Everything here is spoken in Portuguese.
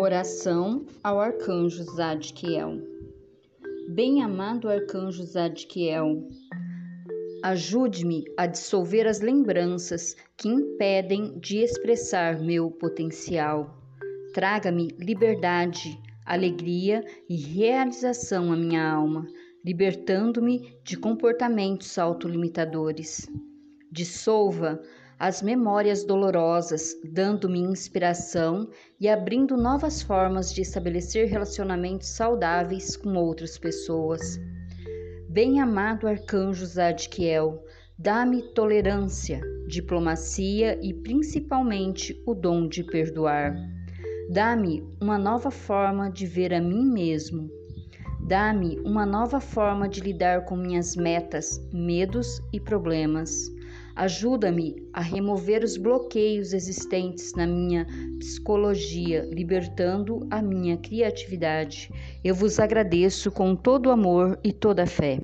Oração ao Arcanjo Zadkiel. Bem-amado Arcanjo Zadkiel, ajude-me a dissolver as lembranças que impedem de expressar meu potencial. Traga-me liberdade, alegria e realização à minha alma, libertando-me de comportamentos autolimitadores. Dissolva as memórias dolorosas, dando-me inspiração e abrindo novas formas de estabelecer relacionamentos saudáveis com outras pessoas. Bem-amado arcanjo Zadkiel, dá-me tolerância, diplomacia e principalmente o dom de perdoar. Dá-me uma nova forma de ver a mim mesmo. Dá-me uma nova forma de lidar com minhas metas, medos e problemas. Ajuda-me a remover os bloqueios existentes na minha psicologia, libertando a minha criatividade. Eu vos agradeço com todo amor e toda a fé.